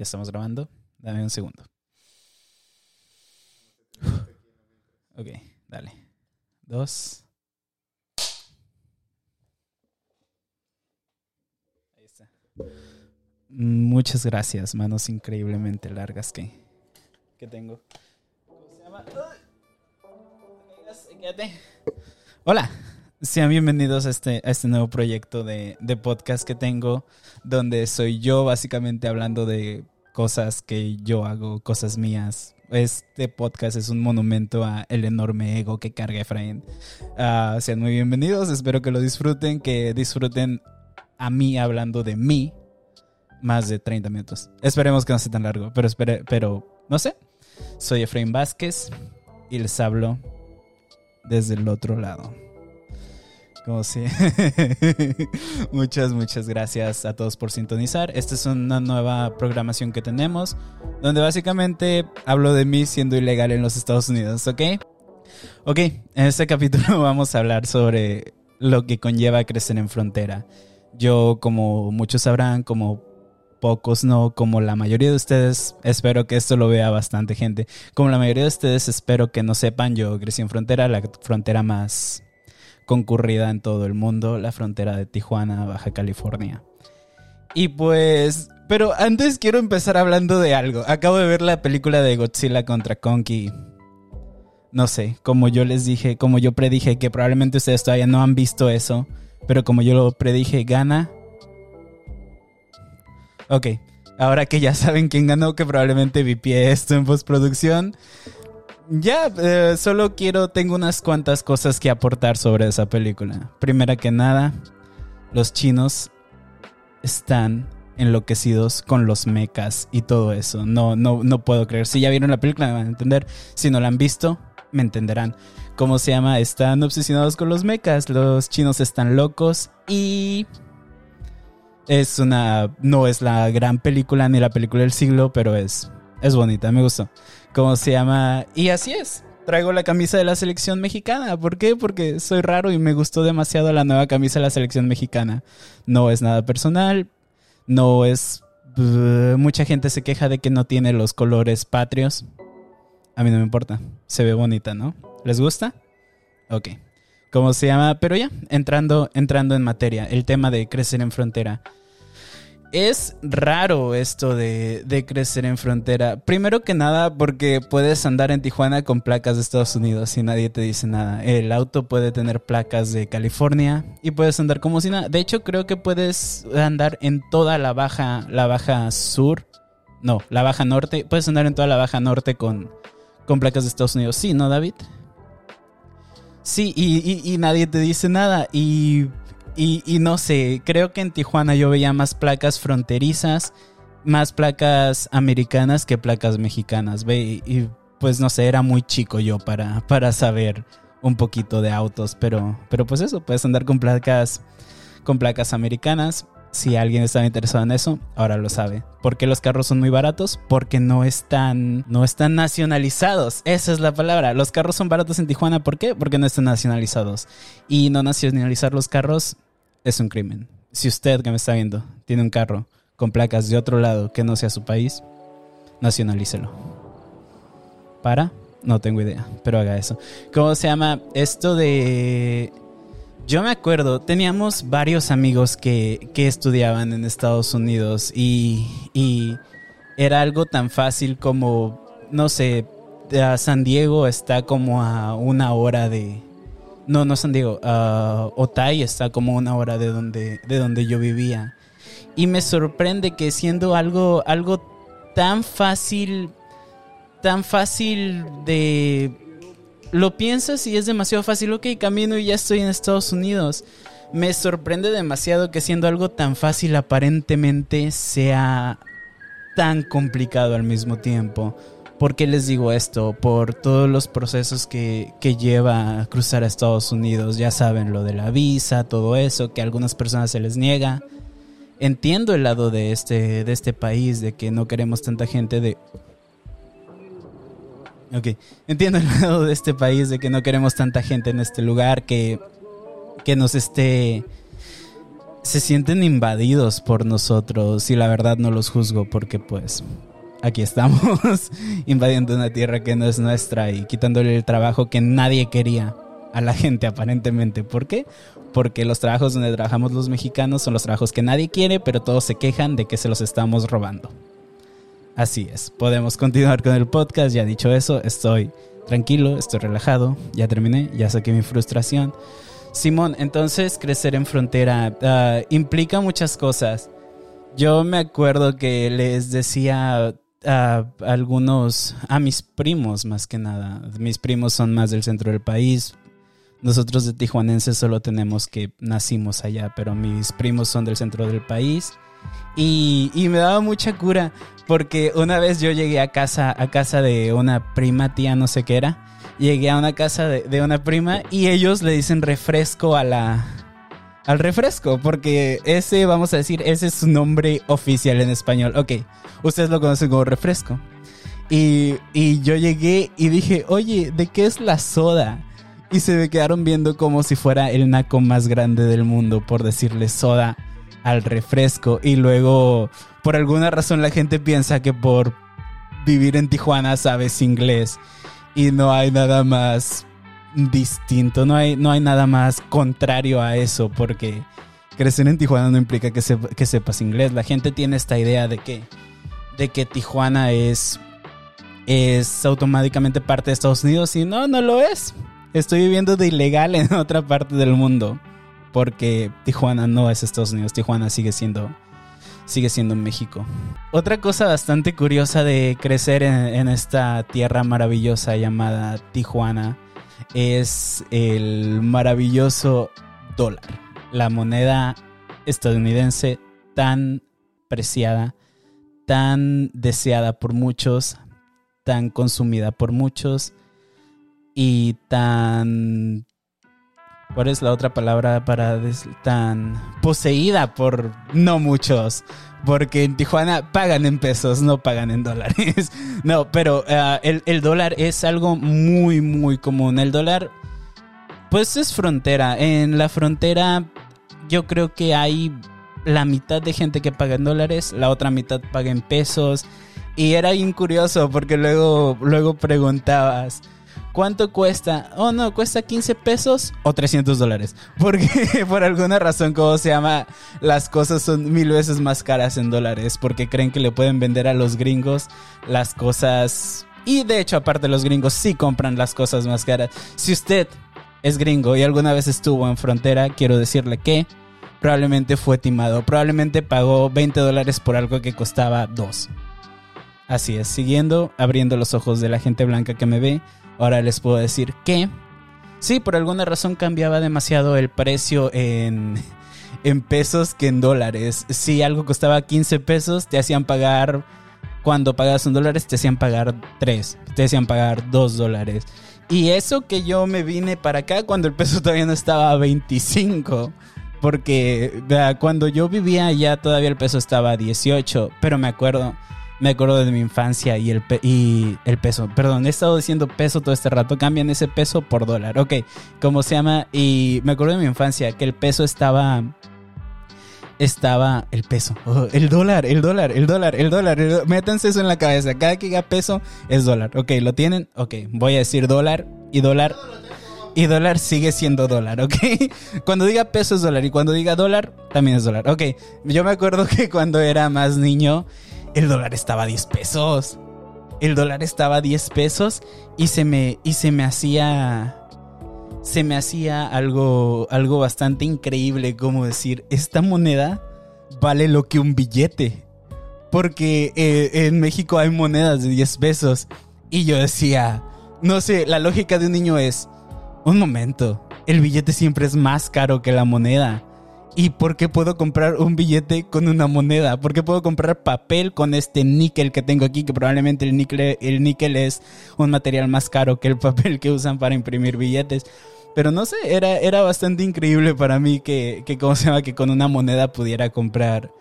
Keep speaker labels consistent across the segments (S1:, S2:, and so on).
S1: Ya estamos grabando. Dame un segundo. Ok, dale. Dos. Ahí está. Muchas gracias, manos increíblemente largas que, que tengo. ¿Cómo se llama? Hola, sean bienvenidos a este, a este nuevo proyecto de, de podcast que tengo, donde soy yo básicamente hablando de cosas que yo hago, cosas mías. Este podcast es un monumento a el enorme ego que carga Efraín. Ah, sean muy bienvenidos, espero que lo disfruten, que disfruten a mí hablando de mí más de 30 minutos. Esperemos que no sea tan largo, pero, espere, pero no sé. Soy Efraín Vázquez y les hablo desde el otro lado. Como si. muchas, muchas gracias a todos por sintonizar. Esta es una nueva programación que tenemos, donde básicamente hablo de mí siendo ilegal en los Estados Unidos, ¿ok? Ok, en este capítulo vamos a hablar sobre lo que conlleva crecer en frontera. Yo, como muchos sabrán, como pocos no, como la mayoría de ustedes, espero que esto lo vea bastante gente. Como la mayoría de ustedes, espero que no sepan, yo crecí en frontera, la frontera más concurrida en todo el mundo, la frontera de Tijuana, Baja California. Y pues, pero antes quiero empezar hablando de algo. Acabo de ver la película de Godzilla contra Kong y no sé, como yo les dije, como yo predije que probablemente ustedes todavía no han visto eso, pero como yo lo predije, gana. Ok, ahora que ya saben quién ganó, que probablemente vipié esto en postproducción, ya, eh, solo quiero, tengo unas cuantas cosas que aportar sobre esa película. Primera que nada, los chinos están enloquecidos con los mechas y todo eso. No, no, no puedo creer. Si ya vieron la película me van a entender. Si no la han visto, me entenderán. ¿Cómo se llama? Están obsesionados con los mechas. Los chinos están locos y es una no es la gran película ni la película del siglo, pero es es bonita, me gustó. ¿Cómo se llama? Y así es. Traigo la camisa de la selección mexicana. ¿Por qué? Porque soy raro y me gustó demasiado la nueva camisa de la selección mexicana. No es nada personal. No es... Uh, mucha gente se queja de que no tiene los colores patrios. A mí no me importa. Se ve bonita, ¿no? ¿Les gusta? Ok. ¿Cómo se llama? Pero ya, entrando, entrando en materia. El tema de crecer en frontera. Es raro esto de, de, crecer en frontera. Primero que nada, porque puedes andar en Tijuana con placas de Estados Unidos y nadie te dice nada. El auto puede tener placas de California y puedes andar como si nada. De hecho, creo que puedes andar en toda la baja, la baja sur. No, la baja norte. Puedes andar en toda la baja norte con, con placas de Estados Unidos. Sí, ¿no, David? Sí, y, y, y nadie te dice nada. Y y, no sé, creo que en Tijuana yo veía más placas fronterizas, más placas americanas que placas mexicanas. Ve, y, pues no sé, era muy chico yo para, para saber un poquito de autos, pero, pero pues eso, puedes andar con placas, con placas americanas. Si alguien estaba interesado en eso, ahora lo sabe. ¿Por qué los carros son muy baratos? Porque no están, no están nacionalizados. Esa es la palabra. Los carros son baratos en Tijuana. ¿Por qué? Porque no están nacionalizados. Y no nacionalizar los carros es un crimen. Si usted que me está viendo tiene un carro con placas de otro lado que no sea su país, nacionalícelo. ¿Para? No tengo idea, pero haga eso. ¿Cómo se llama esto de yo me acuerdo, teníamos varios amigos que, que estudiaban en Estados Unidos y, y, era algo tan fácil como, no sé, San Diego está como a una hora de... No, no San Diego, uh, Otay está como una hora de donde, de donde yo vivía. Y me sorprende que siendo algo, algo tan fácil, tan fácil de lo piensas y es demasiado fácil. Ok, camino y ya estoy en Estados Unidos. Me sorprende demasiado que siendo algo tan fácil aparentemente sea tan complicado al mismo tiempo. ¿Por qué les digo esto? Por todos los procesos que, que lleva a cruzar a Estados Unidos. Ya saben, lo de la visa, todo eso, que a algunas personas se les niega. Entiendo el lado de este, de este país, de que no queremos tanta gente de Ok, entiendo el lado de este país de que no queremos tanta gente en este lugar que, que nos esté se sienten invadidos por nosotros y la verdad no los juzgo porque pues aquí estamos invadiendo una tierra que no es nuestra y quitándole el trabajo que nadie quería a la gente aparentemente. ¿Por qué? Porque los trabajos donde trabajamos los mexicanos son los trabajos que nadie quiere, pero todos se quejan de que se los estamos robando. Así es, podemos continuar con el podcast, ya dicho eso, estoy tranquilo, estoy relajado, ya terminé, ya saqué mi frustración. Simón, entonces crecer en frontera ah, implica muchas cosas. Yo me acuerdo que les decía a algunos, a mis primos más que nada, mis primos son más del centro del país. Nosotros de tijuanenses solo tenemos que nacimos allá, pero mis primos son del centro del país. Y, y, me daba mucha cura porque una vez yo llegué a casa, a casa de una prima tía, no sé qué era, llegué a una casa de, una prima y ellos le dicen refresco a la, al refresco, porque ese, vamos a decir, ese es su nombre oficial en español. Ok, ustedes lo conocen como refresco. Y, y, yo llegué y dije, oye, ¿de qué es la soda? Y se me quedaron viendo como si fuera el naco más grande del mundo por decirle soda al refresco. Y luego, por alguna razón, la gente piensa que por vivir en Tijuana sabes inglés y no hay nada más distinto, no hay, no hay nada más contrario a eso, porque crecer en Tijuana no implica que, que sepas inglés. La gente tiene esta idea de que, de que Tijuana es, es automáticamente parte de Estados Unidos y no, no lo es. Estoy viviendo de ilegal en otra parte del mundo, porque Tijuana no es Estados Unidos, Tijuana sigue siendo sigue siendo México. Otra cosa bastante curiosa de crecer en, esta tierra maravillosa llamada Tijuana es el maravilloso dólar, la moneda estadounidense tan preciada, tan deseada por muchos, tan consumida por muchos y tan ¿Cuál es la otra palabra para tan poseída por no muchos? Porque en Tijuana pagan en pesos, no pagan en dólares. no, pero eh, el, dólar es algo muy, muy común. El dólar, pues es frontera. En la frontera yo creo que hay la mitad de gente que paga en dólares, la otra mitad paga en pesos. Y era bien curioso porque luego, luego preguntabas ¿Cuánto cuesta? Oh, no, cuesta 15 pesos o 300 dólares. Porque por alguna razón, como se llama, las cosas son mil veces más caras en dólares. Porque creen que le pueden vender a los gringos las cosas. Y de hecho, aparte, los gringos sí compran las cosas más caras. Si usted es gringo y alguna vez estuvo en frontera, quiero decirle que probablemente fue timado. Probablemente pagó 20 dólares por algo que costaba 2. Así es, siguiendo, abriendo los ojos de la gente blanca que me ve Ahora les puedo decir que sí, por alguna razón cambiaba demasiado el precio en, en pesos que en dólares. Si algo costaba 15 pesos, te hacían pagar, cuando pagabas un dólares, te hacían pagar 3, te hacían pagar 2 dólares. Y eso que yo me vine para acá cuando el peso todavía no estaba a 25. Porque cuando yo vivía allá todavía el peso estaba a 18. Pero me acuerdo me acuerdo de mi infancia y el, y el peso. Perdón, he estado diciendo peso todo este rato. Cambian ese peso por dólar. Ok, ¿cómo se llama? Y me acuerdo de mi infancia que el peso estaba... Estaba el peso. Oh, el dólar, el dólar, el dólar, el dólar. métanse eso en la cabeza. Cada que diga peso es dólar. Ok, ¿lo tienen? Ok, voy a decir dólar y dólar. Y dólar sigue siendo dólar, ¿ok? Cuando diga peso es dólar y cuando diga dólar también es dólar. Ok, yo me acuerdo que cuando era más niño el dólar estaba a 10 pesos. El dólar estaba a 10 pesos y se me, y se me hacía... Se me hacía algo, algo bastante increíble, como decir, esta moneda vale lo que un billete. Porque eh, en México hay monedas de 10 pesos. Y yo decía, no sé, la lógica de un niño es, un momento, el billete siempre es más caro que la moneda. ¿Y por qué puedo comprar un billete con una moneda? ¿Por qué puedo comprar papel con este níquel que tengo aquí? Que probablemente el níquel, el níquel es un material más caro que el papel que usan para imprimir billetes. Pero no sé, era, era bastante increíble para mí que, que, ¿cómo se llama? Que con una moneda pudiera comprar,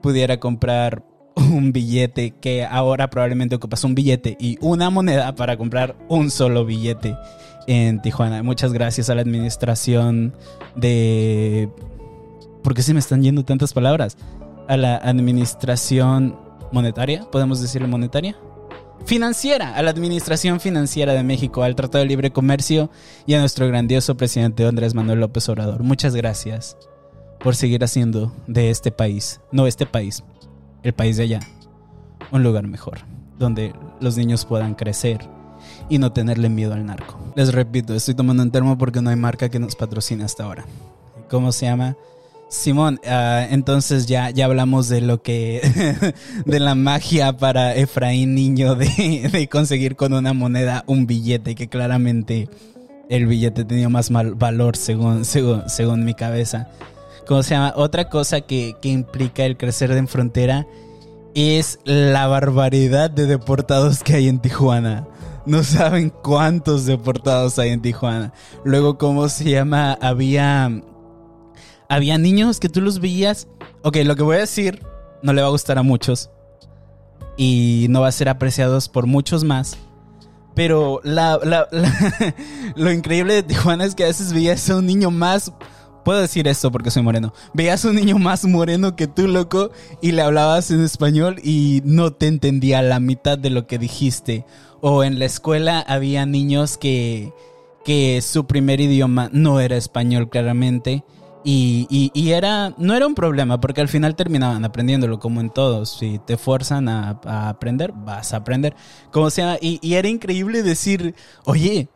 S1: pudiera comprar un billete que ahora probablemente ocupas un billete y una moneda para comprar un solo billete en Tijuana. Muchas gracias a la administración de ¿Por qué se me están yendo tantas palabras? A la administración monetaria, podemos decirle monetaria. Financiera, a la Administración Financiera de México, al Tratado de Libre Comercio y a nuestro grandioso presidente Andrés Manuel López Obrador. Muchas gracias por seguir haciendo de este país, no este país, el país de allá, un lugar mejor, donde los niños puedan crecer y no tenerle miedo al narco. Les repito, estoy tomando un termo porque no hay marca que nos patrocine hasta ahora. ¿Cómo se llama? Simón, ah, entonces ya, ya hablamos de lo que, de la magia para Efraín Niño de, de, conseguir con una moneda un billete, que claramente el billete tenía más mal valor según, según, según mi cabeza. ¿Cómo se llama? Otra cosa que, que implica el crecer en frontera es la barbaridad de deportados que hay en Tijuana. No saben cuántos deportados hay en Tijuana. Luego, ¿cómo se llama? Había había niños que tú los veías. Ok, lo que voy a decir no le va a gustar a muchos. Y no va a ser apreciados por muchos más. Pero lo increíble de Tijuana es que a veces veías a un niño más. Puedo decir esto porque soy moreno. Veías a un niño más moreno que tú, loco, y le hablabas en español y no te entendía la mitad de lo que dijiste. O en la escuela había niños que, que su primer idioma no era español, claramente y, y, era, no era un problema, porque al final terminaban aprendiéndolo, como en todos. Si te fuerzan a, aprender, vas a aprender. Como sea, y, y, era increíble decir, oye,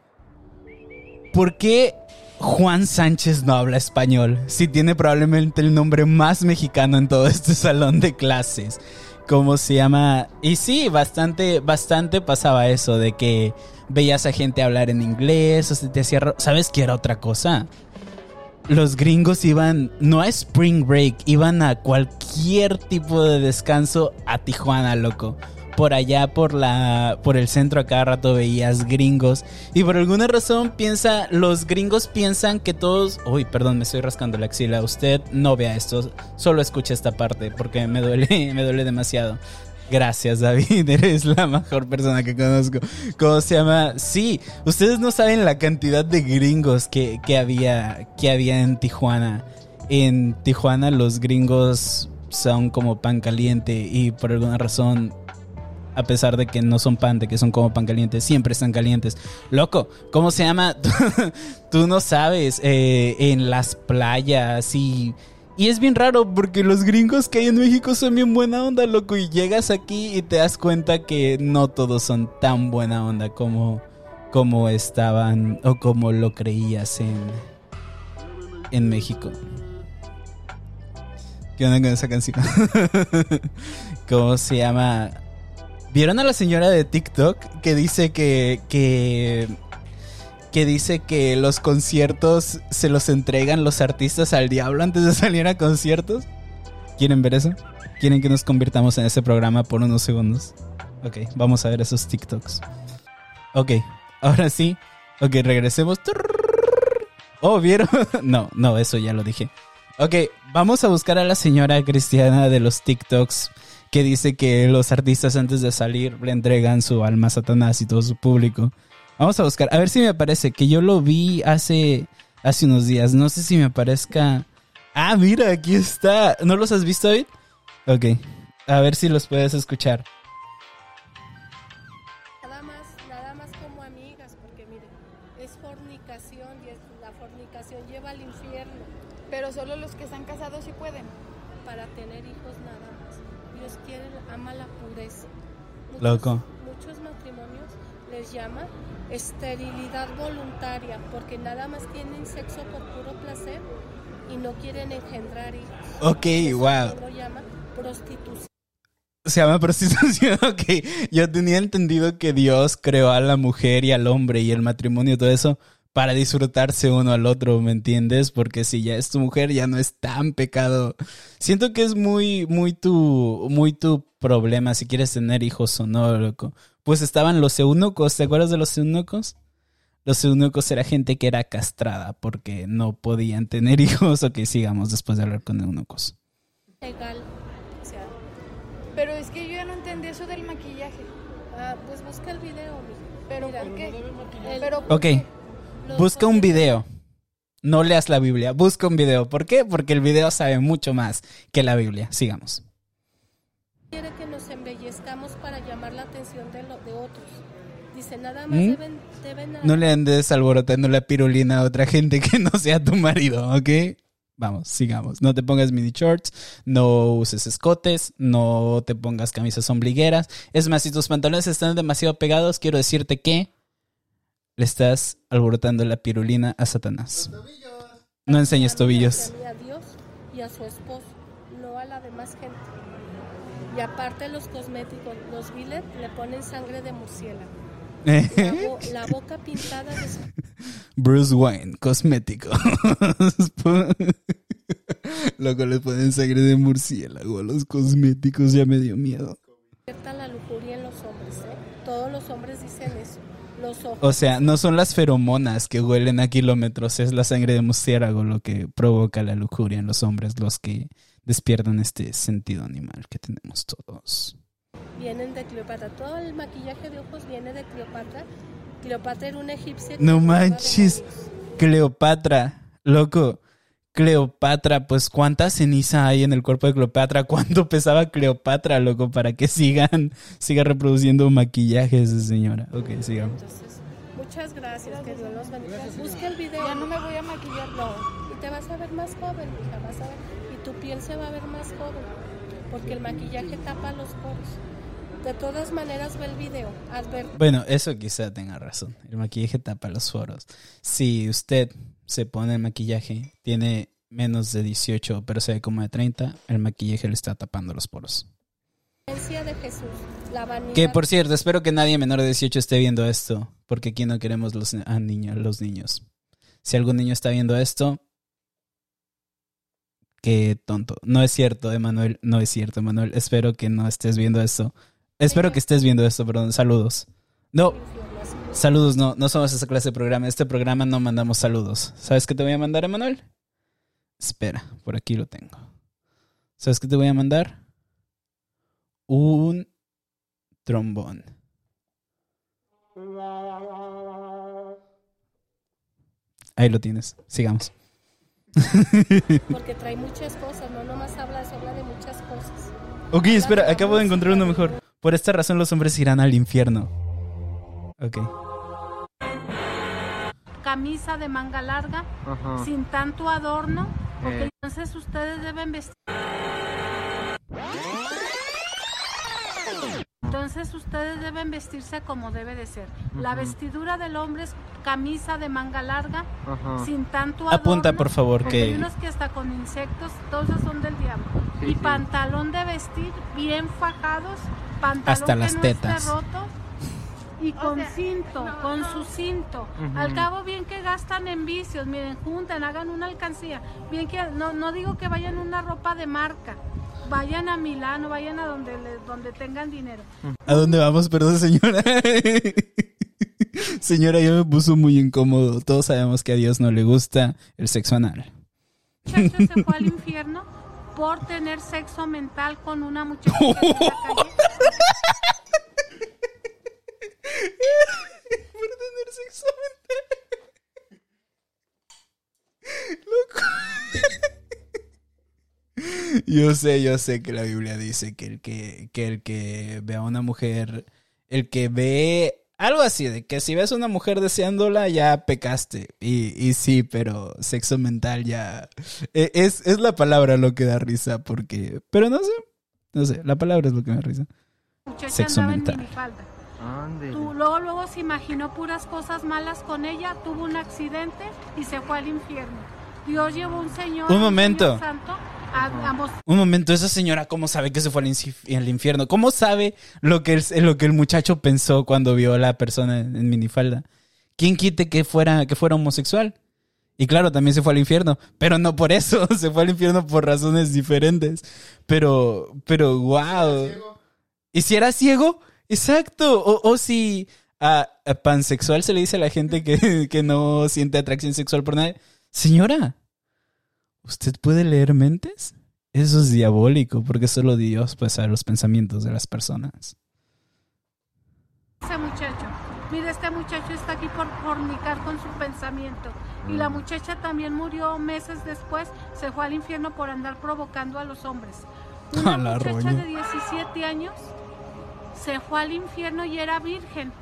S1: ¿por qué Juan Sánchez no habla español? Si tiene probablemente el nombre más mexicano en todo este salón de clases. ¿Cómo se llama? Y sí, bastante, bastante pasaba eso de que veías a gente hablar en inglés, o se te hacía... ¿Sabes qué era otra cosa? Los gringos iban no a Spring Break, iban a cualquier tipo de descanso a Tijuana, loco. Por allá, por la, por el centro, a cada rato veías gringos. Y por alguna razón piensa, los gringos piensan que todos. Uy, perdón, me estoy rascando la axila. Usted no vea esto, solo escucha esta parte porque me duele, me duele demasiado. Gracias, David. Eres la mejor persona que conozco. ¿Cómo se llama? Sí, ustedes no saben la cantidad de gringos que, había, que había en Tijuana. En Tijuana los gringos son como pan caliente y por alguna razón, a pesar de que no son pan, de que son como pan caliente, siempre están calientes. Loco, ¿cómo se llama? Tú no sabes, eh, en las playas y y es bien raro porque los gringos que hay en México son bien buena onda, loco. Y llegas aquí y te das cuenta que no todos son tan buena onda como, como estaban o como lo creías en, en México. ¿Qué onda con esa canción? ¿Cómo se llama? ¿Vieron a la señora de TikTok que dice que, que que dice que los conciertos se los entregan los artistas al diablo antes de salir a conciertos. ¿Quieren ver eso? ¿Quieren que nos convirtamos en ese programa por unos segundos? Ok, vamos a ver esos TikToks. Ok, ahora sí. Ok, regresemos. Oh, ¿vieron? No, no, eso ya lo dije. Ok, vamos a buscar a la señora cristiana de los TikToks que dice que los artistas antes de salir le entregan su alma a Satanás y todo su público. Vamos a buscar. A ver si me aparece. Que yo lo vi hace, hace unos días. No sé si me aparezca. Ah, mira, aquí está. ¿No los has visto hoy? Ok. A ver si los puedes escuchar.
S2: Nada más, nada más como amigas, porque mire, es fornicación y la fornicación lleva al infierno.
S3: Pero solo los que están casados sí pueden.
S2: Para tener hijos nada más. Dios quiere, ama la pureza.
S1: Loco.
S2: Muchos esterilidad voluntaria, porque nada más tienen sexo por puro placer y no quieren engendrar hijos.
S1: Ok, wow.
S2: Lo llama prostitución.
S1: Se llama prostitución, ok. Yo tenía entendido que Dios creó a la mujer y al hombre y el matrimonio y todo eso para disfrutarse uno al otro, ¿me entiendes? Porque si ya es tu mujer, ya no es tan pecado. Siento que es muy, muy tu, muy tu problema si quieres tener hijos o no, loco pues estaban los eunucos. ¿Te acuerdas de los eunucos? Los eunucos era gente que era castrada porque no podían tener hijos. Ok, sigamos después de hablar con eunucos.
S2: Legal. O sea,
S3: pero es que yo ya no entendí eso del maquillaje.
S2: Ah, pues busca el video,
S3: ¿Pero por qué?
S1: ok, busca un video. no leas la Biblia, busca un video. ¿Por qué? Porque el video sabe mucho más que la Biblia. Sigamos.
S2: Quiere que nos embellezcamos para llamar la atención de, lo- de otros. Dice, nada más
S1: ¿Mm?
S2: deben, deben
S1: No le andes alborotando la pirulina a otra gente que no sea tu marido, ¿ok? Vamos, sigamos. No te pongas mini shorts, no uses escotes, no te pongas camisas ombligueras. Es más, si tus pantalones están demasiado pegados, quiero decirte que le estás alborotando la pirulina a Satanás. No enseñes tobillos.
S2: a Dios y a su esposo, no a la demás gente. Y aparte los cosméticos, los Billet le ponen sangre de murciélago. La, bo- la boca pintada de
S1: Bruce Wayne, cosmético. Loco, le ponen sangre de murciélago a los cosméticos, ya me dio miedo.
S2: despierta la lujuria en los hombres. ¿eh? Todos los hombres dicen eso. Los ojos.
S1: O sea, no son las feromonas que huelen a kilómetros, es la sangre de murciélago lo que provoca la lujuria en los hombres, los que despiertan este sentido animal que tenemos todos.
S2: vienen de Cleopatra. Todo el maquillaje de ojos viene de Cleopatra. Cleopatra era una egipcia.
S1: No manches. Cleopatra, loco. Cleopatra, pues cuánta ceniza hay en el cuerpo de Cleopatra, cuánto pesaba Cleopatra, loco, para que sigan, siga reproduciendo maquillaje esa señora. Ok, sigamos.
S2: Entonces, muchas gracias, que Dios los bendiga. Busca el video.
S3: Ya no me voy a maquillar.
S2: No, y te vas a ver más joven, hija, vas a ver, tu piel se va a ver más joven, porque el maquillaje tapa los poros. De todas maneras, ve el video, adver-
S1: Bueno, eso quizá tenga razón. El maquillaje tapa los foros. Si usted se pone el maquillaje, tiene menos de 18, pero se ve como de 30, el maquillaje le está tapando los poros.
S2: esencia de Jesús, la vanidad.
S1: Que por cierto, espero que nadie menor de 18 esté viendo esto, porque aquí no queremos los, a niños, los niños. Si algún niño está viendo esto, qué tonto. No es cierto, Emanuel, no es cierto, Emanuel. Espero que no estés viendo esto. Espero que estés viendo esto, perdón. Saludos. No, saludos, no, no somos esa clase de programa. Este programa no mandamos saludos. ¿Sabes qué te voy a mandar, Emanuel? Espera, por aquí lo tengo. ¿Sabes qué te voy a mandar? Un trombón. Ahí lo tienes. Sigamos.
S2: Porque trae muchas cosas, no nomás habla, eso, habla de muchas cosas.
S1: Ok, espera, acabo de encontrar uno mejor. Por esta razón los hombres irán al infierno. Ok.
S4: camisa de manga larga, sin tanto adorno, porque entonces ustedes deben vestir. Entonces ustedes deben vestirse como debe de ser. La vestidura del hombre es camisa de manga larga, sin tanto adorno.
S1: Apunta, por favor,
S4: porque hay
S1: que
S4: unos que hasta con insectos, todos son del diablo. y pantalón de vestir bien fajados, pantalón
S1: Hasta
S4: que
S1: las
S4: no
S1: tetas.
S4: esté roto y con cinto, con su cinto. Al cabo bien que gastan en vicios, miren, juntan, hagan una alcancía. Bien que no, no digo que vayan una ropa de marca. Vayan a Milano, vayan a donde le- donde tengan dinero.
S1: ¿A dónde vamos? Perdón, señora. señora, yo me puso muy incómodo. Todos sabemos que a Dios no le gusta el sexo anal.
S4: muchacho se fue al infierno por tener sexo mental con una muchacha que anda en la calle.
S1: Por tener sexo Loco. Yo sé, yo sé que la Biblia dice que el que, que el que ve a una mujer, el que ve algo así, de que si ves a una mujer deseándola, ya pecaste. Y, y sí, pero sexo mental ya. e- Es, es la palabra lo que da risa, porque. Pero no sé. No sé, la palabra es lo que me da risa.
S4: muchacha
S1: Sexo
S4: andaba
S1: mental.
S4: en. Tú, luego, luego se imaginó puras cosas malas con ella, tuvo un accidente y se fue al infierno. Dios llevó un señor,
S1: Un momento.
S4: señor santo a, a mostrar
S1: Un momento, esa señora, ¿cómo sabe que se fue al, infierno? ¿Cómo sabe lo que, el, lo que el muchacho pensó cuando vio a la persona en, en minifalda? ¿Quién quite que fuera, que fuera homosexual? Y claro, también se fue al infierno, pero no por eso, se fue al infierno por razones diferentes. Pero, pero, wow. ¿Y si era ciego? Exacto. O, o si a, a pansexual se le dice a la gente que, que no siente atracción sexual por nadie. Señora, ¿usted puede leer mentes? Eso es diabólico, porque solo Dios puede saber los pensamientos de las personas.
S4: ese muchacho. mira, este muchacho está aquí por fornicar con su pensamiento. Y la mm. muchacha también murió meses después, se fue al infierno por andar provocando a los hombres. Una muchacha de 17 años se fue al infierno y era virgen,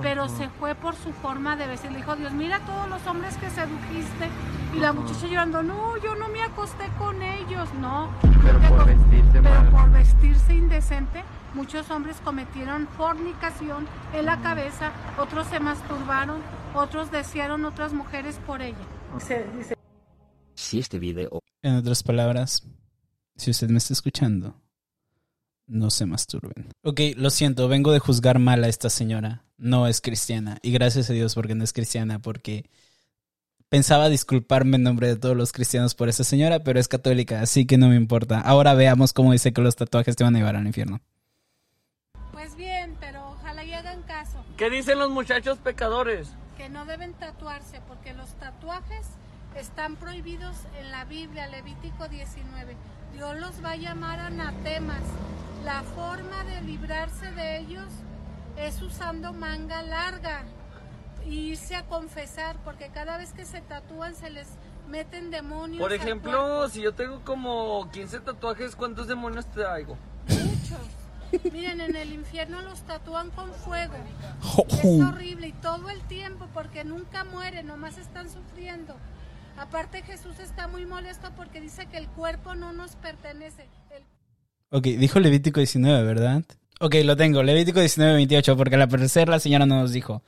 S4: pero se fue por su forma de vestir. Le dijo Dios, mira todos los hombres que sedujiste. Y la muchacha llorando, no, yo no me acosté con ellos, no.
S5: Pero por vestirse
S4: Pero por vestirse indecente, muchos hombres cometieron fornicación en la cabeza, otros se masturbaron, otros desearon otras mujeres por ella.
S6: Si este video...
S1: En otras palabras, si usted me está escuchando, no se masturben. Ok, lo siento, vengo de juzgar mal a esta señora. No es cristiana. Y gracias a Dios porque no es cristiana, porque pensaba disculparme en nombre de todos los cristianos por esa señora, pero es católica, así que no me importa. Ahora veamos cómo dice que los tatuajes te van a llevar al infierno.
S4: Pues bien, pero ojalá y hagan caso.
S5: ¿Qué dicen los muchachos pecadores?
S4: Que no deben tatuarse, porque los tatuajes están prohibidos en la Biblia, Levítico 19. Dios los va a llamar anatemas. La forma de librarse de ellos es usando manga larga y irse a confesar, porque cada vez que se tatúan se les meten demonios.
S5: Por ejemplo, si yo tengo como 15 tatuajes, ¿cuántos demonios traigo?
S4: Muchos. Miren, en el infierno los tatúan con fuego. Es horrible y todo el tiempo porque nunca mueren, nomás están sufriendo. Aparte Jesús está muy molesto porque dice que el cuerpo no nos pertenece.
S1: Ok, dijo Levítico 19, ¿verdad? Ok, lo tengo. Levítico 19, 28, porque al parecer la señora no nos dijo.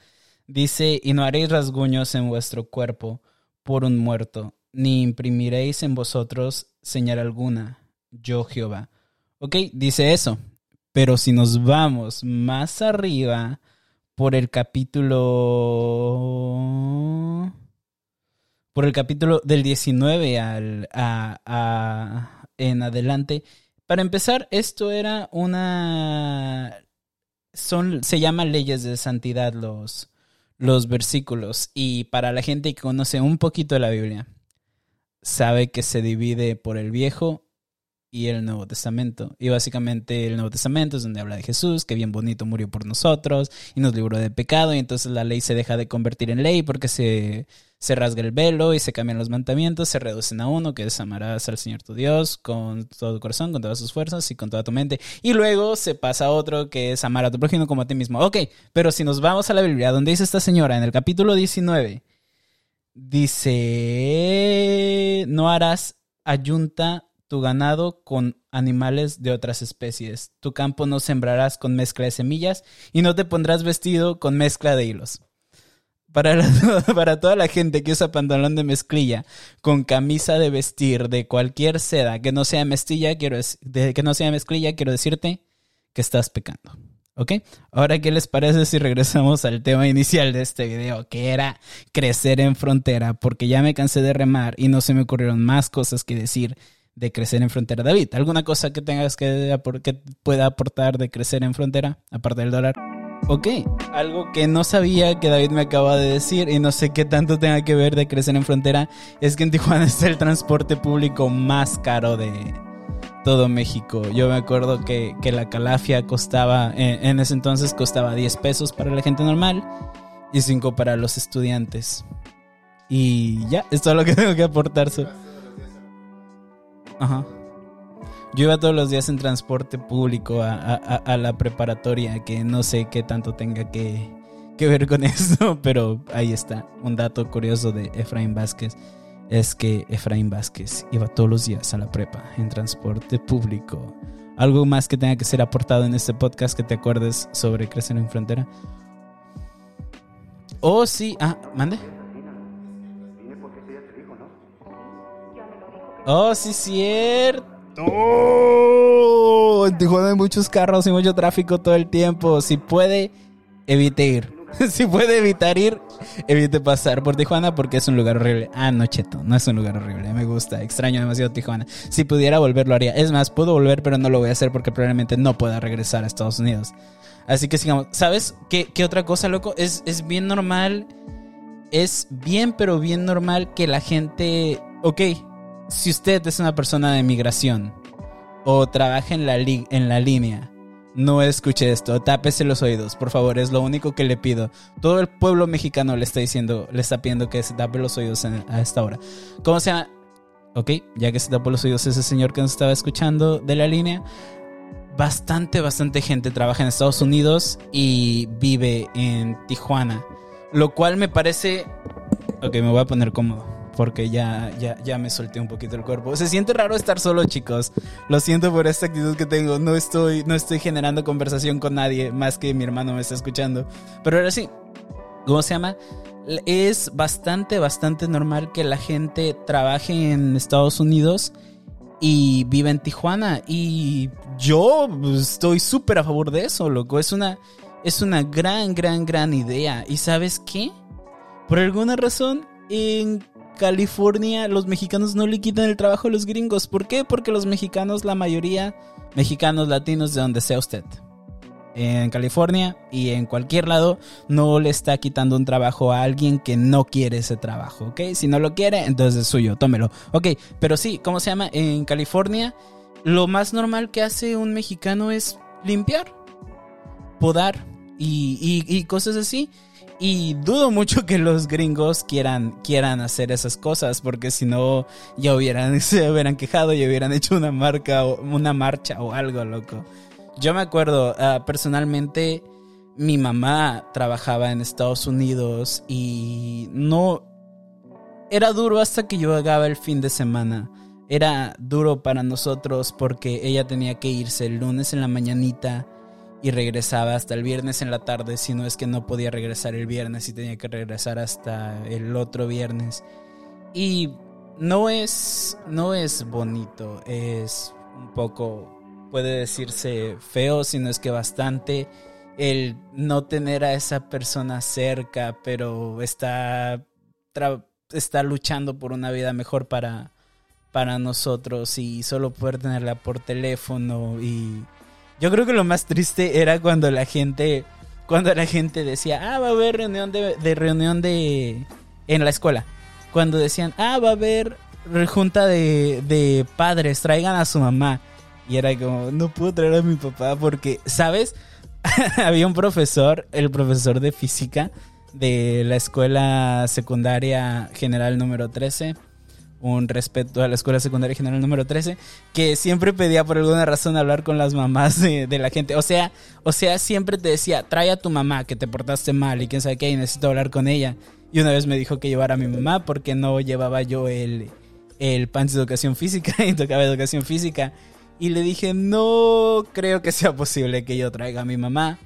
S1: Dice, y no haréis rasguños en vuestro cuerpo por un muerto, ni imprimiréis en vosotros señal alguna, yo Jehová. Ok, dice eso. Pero si nos vamos más arriba por el capítulo por el capítulo del 19 al, a, en adelante. Para empezar, esto era una... Son, se llaman leyes de santidad los, los versículos. Y para la gente que conoce un poquito de la Biblia, sabe que se divide por el Viejo y el Nuevo Testamento. Y básicamente el Nuevo Testamento es donde habla de Jesús, que bien bonito murió por nosotros y nos libró de pecado. Y entonces la ley se deja de convertir en ley porque se, se rasga el velo y se cambian los mandamientos, se reducen a uno, que es amarás al Señor tu Dios con todo tu corazón, con todas sus fuerzas y con toda tu mente. Y luego se pasa a otro, que es amar a tu prójimo como a ti mismo. Ok, pero si nos vamos a la Biblia, donde dice esta señora en el capítulo 19, dice, no harás ayunta tu ganado con animales de otras especies. Tu campo no sembrarás con mezcla de semillas y no te pondrás vestido con mezcla de hilos. Para, para toda la gente que usa pantalón de mezclilla con camisa de vestir de cualquier seda que no sea mezclilla, quiero que no sea mezclilla, quiero decirte que estás pecando. ¿Ok? Ahora, ¿qué les parece si regresamos al tema inicial de este video, que era crecer en frontera? Porque ya me cansé de remar y no se me ocurrieron más cosas que decir de crecer en frontera. David, ¿alguna cosa que tengas que, que pueda aportar de crecer en frontera, aparte del dólar? Ok, algo que no sabía que David me acaba de decir y no sé qué tanto tenga que ver de crecer en frontera es que en Tijuana es el transporte público más caro de todo México. Yo me acuerdo que, la calafia costaba, en, en, ese entonces costaba 10 pesos para la gente normal y 5 para los estudiantes. Y ya, esto es lo que tengo que aportar. Ajá. Yo iba todos los días en transporte público a, la preparatoria, que no sé qué tanto tenga que, ver con eso, pero ahí está. Un dato curioso de Efraín Vázquez es que Efraín Vázquez iba todos los días a la prepa en transporte público. ¿Algo más que tenga que ser aportado en este podcast que te acuerdes sobre Crecer en Frontera? Oh, sí. Ah, mande. Oh, sí, cierto. Oh, en Tijuana hay muchos carros y mucho tráfico todo el tiempo. Si puede, evite ir. si puede evitar ir, evite pasar por Tijuana porque es un lugar horrible. Ah, no, Cheto, no es un lugar horrible. Me gusta, extraño demasiado Tijuana. Si pudiera volver, lo haría. Es más, puedo volver, pero no lo voy a hacer porque probablemente no pueda regresar a Estados Unidos. Así que sigamos. ¿Sabes qué, qué otra cosa, loco? Es, es bien normal. Es bien, pero bien normal que la gente. Ok, si usted es una persona de migración o trabaja en la, en la línea no escuche esto, tápese los oídos, por favor, es lo único que le pido. Todo el pueblo mexicano le está diciendo, le está pidiendo que se tape los oídos a esta hora. ¿Cómo se llama? Ok, ya que se tapó los oídos ese señor que nos estaba escuchando de la línea, bastante, bastante gente trabaja en Estados Unidos y vive en Tijuana. Lo cual me parece... Ok, me voy a poner cómodo porque ya, ya, ya me solté un poquito el cuerpo. Se siente raro estar solo, chicos. Lo siento por esta actitud que tengo. No estoy, no estoy generando conversación con nadie más que mi hermano me está escuchando. Pero ahora sí, ¿cómo se llama? Es bastante, bastante normal que la gente trabaje en Estados Unidos y vive en Tijuana. Y yo estoy súper a favor de eso, loco. Es una, es una gran, gran, gran idea. ¿Y sabes qué? Por alguna razón, en California los mexicanos no le quitan el trabajo a los gringos. ¿Por qué? Porque los mexicanos, la mayoría, mexicanos, latinos, de donde sea usted, en California y en cualquier lado, no le está quitando un trabajo a alguien que no quiere ese trabajo, ¿ok? Si no lo quiere, entonces es suyo, tómelo. Ok, pero sí, ¿cómo se llama? En California, lo más normal que hace un mexicano es limpiar, podar y, y cosas así. Y dudo mucho que los gringos quieran, quieran hacer esas cosas, porque si no, ya hubieran, se hubieran quejado y hubieran hecho una marca o una marcha o algo, loco. Yo me acuerdo, ah, personalmente, mi mamá trabajaba en Estados Unidos y no... Era duro hasta que yo llegaba el fin de semana. Era duro para nosotros porque ella tenía que irse el lunes en la mañanita y regresaba hasta el viernes en la tarde, si no es que no podía regresar el viernes y tenía que regresar hasta el otro viernes. Y no es no es bonito, es un poco puede decirse feo, sino es que bastante el no tener a esa persona cerca, pero está está luchando por una vida mejor para para nosotros y solo poder tenerla por teléfono y yo creo que lo más triste era cuando la gente, cuando la gente decía, ah, va a haber reunión de, reunión de, en la escuela. Cuando decían, ah, va a haber junta de, de padres, traigan a su mamá. Y era como, no puedo traer a mi papá porque, ¿sabes? Había un profesor, el profesor de física de la escuela secundaria general número 13 un respeto a la Escuela Secundaria General número 13, que siempre pedía por alguna razón hablar con las mamás de, la gente. O sea, o sea, siempre te decía, trae a tu mamá que te portaste mal y quién sabe qué, y necesito hablar con ella. Y una vez me dijo que llevara a mi mamá porque no llevaba yo el, el pan de educación física y tocaba educación física. Y le dije, no creo que sea posible que yo traiga a mi mamá,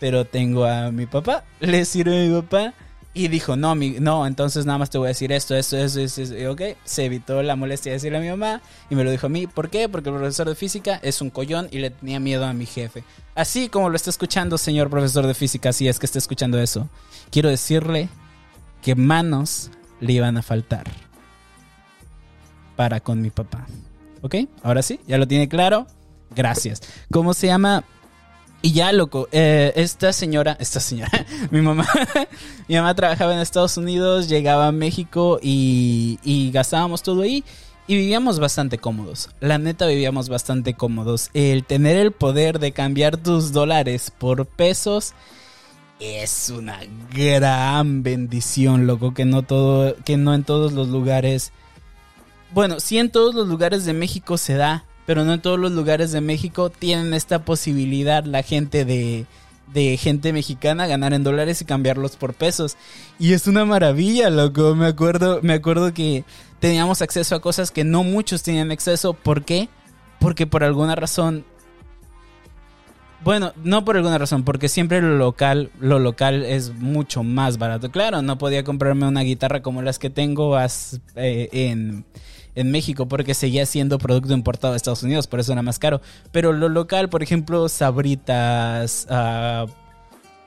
S1: pero tengo a mi papá, le sirve a mi papá. Y dijo, no, no, entonces nada más te voy a decir esto, esto, esto, esto, esto. ok, se evitó la molestia de decirle a mi mamá y me lo dijo a mí. ¿Por qué? Porque el profesor de física es un collón y le tenía miedo a mi jefe. Así como lo está escuchando, señor profesor de física, si es que está escuchando eso, quiero decirle que manos le iban a faltar para con mi papá. ¿Ok? Ahora sí, ya lo tiene claro. Gracias. ¿Cómo se llama? Y ya, loco, eh, esta señora, esta señora, mi mamá, mi mamá trabajaba en Estados Unidos, llegaba a México y, y gastábamos todo ahí y vivíamos bastante cómodos. La neta vivíamos bastante cómodos. El tener el poder de cambiar tus dólares por pesos es una gran bendición, loco, que no todo, que no en todos los lugares. Bueno, sí en todos los lugares de México se da, pero no en todos los lugares de México tienen esta posibilidad la gente de, de gente mexicana ganar en dólares y cambiarlos por pesos. Y es una maravilla, loco. Me acuerdo, me acuerdo que teníamos acceso a cosas que no muchos tenían acceso. ¿Por qué? Porque por alguna razón. Bueno, no por alguna razón, porque siempre lo local, lo local es mucho más barato. Claro, no podía comprarme una guitarra como las que tengo eh, en en México porque seguía siendo producto importado de Estados Unidos, por eso era más caro. Pero lo local, por ejemplo, sabritas, uh,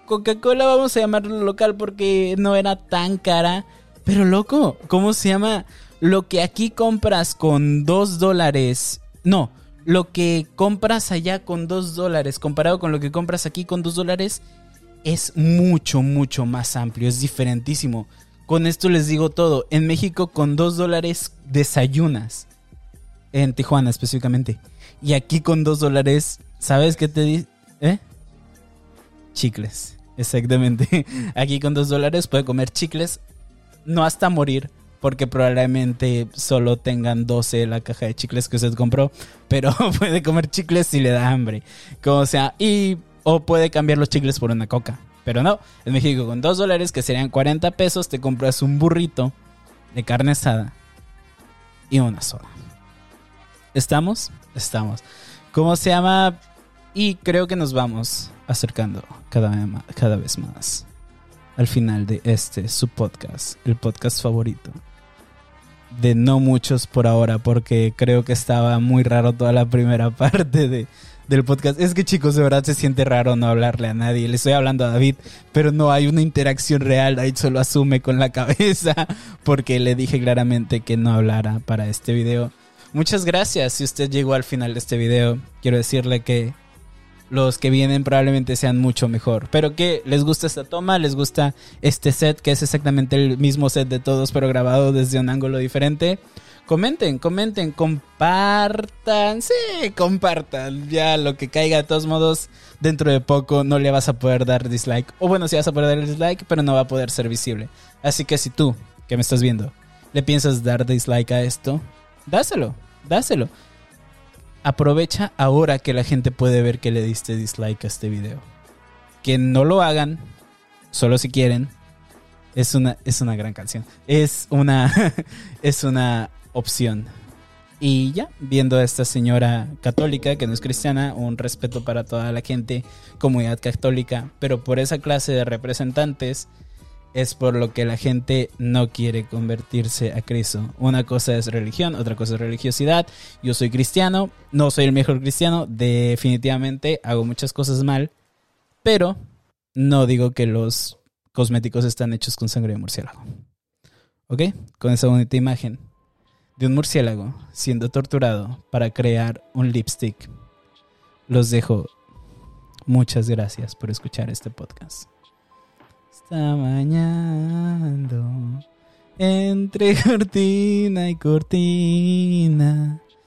S1: Coca-Cola, vamos a llamarlo local porque no era tan cara. Pero loco, ¿cómo se llama? Lo que aquí compras con 2 dólares. No, lo que compras allá con 2 dólares comparado con lo que compras aquí con 2 dólares es mucho, mucho más amplio, es diferentísimo. Con esto les digo todo. En México con dos dólares desayunas. En Tijuana específicamente. Y aquí con dos dólares, ¿sabes qué te ¿Eh? Chicles, exactamente. Aquí con dos dólares puede comer chicles, no hasta morir, porque probablemente solo tengan 12 la caja de chicles que usted compró, pero puede comer chicles si le da hambre. Como sea, y o puede cambiar los chicles por una coca. Pero no, en México con 2 dólares, que serían 40 pesos, te compras un burrito de carne asada y una soda. ¿Estamos? Estamos. ¿Cómo se llama? Y creo que nos vamos acercando cada vez más, cada vez más al final de este, su podcast, el podcast favorito. De no muchos por ahora, porque creo que estaba muy raro toda la primera parte de, del podcast. Es que chicos, de verdad se siente raro no hablarle a nadie. Le estoy hablando a David, pero no hay una interacción real. David solo asume con la cabeza porque le dije claramente que no hablara para este video. Muchas gracias si usted llegó al final de este video. Quiero decirle que los que vienen probablemente sean mucho mejor. Pero que les gusta esta toma, les gusta este set, que es exactamente el mismo set de todos, pero grabado desde un ángulo diferente. Comenten, comenten, compartan. Sí, compartan. Ya lo que caiga, de todos modos, dentro de poco no le vas a poder dar dislike. O bueno, sí vas a poder dar dislike, pero no va a poder ser visible. Así que si tú, que me estás viendo, le piensas dar dislike a esto, dáselo, dáselo. Aprovecha ahora que la gente puede ver que le diste dislike a este video. Que no lo hagan, solo si quieren. Es una, es una gran canción. Es una, es una opción. Y ya, viendo a esta señora católica, que no es cristiana, un respeto para toda la gente, comunidad católica, pero por esa clase de representantes es por lo que la gente no quiere convertirse a Cristo. Una cosa es religión, otra cosa es religiosidad. Yo soy cristiano, no soy el mejor cristiano, definitivamente hago muchas cosas mal, pero no digo que los cosméticos están hechos con sangre de murciélago. ¿Ok? Con esa bonita imagen de un murciélago siendo torturado para crear un lipstick. Los dejo. Muchas gracias por escuchar este podcast. Está bañando entre cortina y cortina.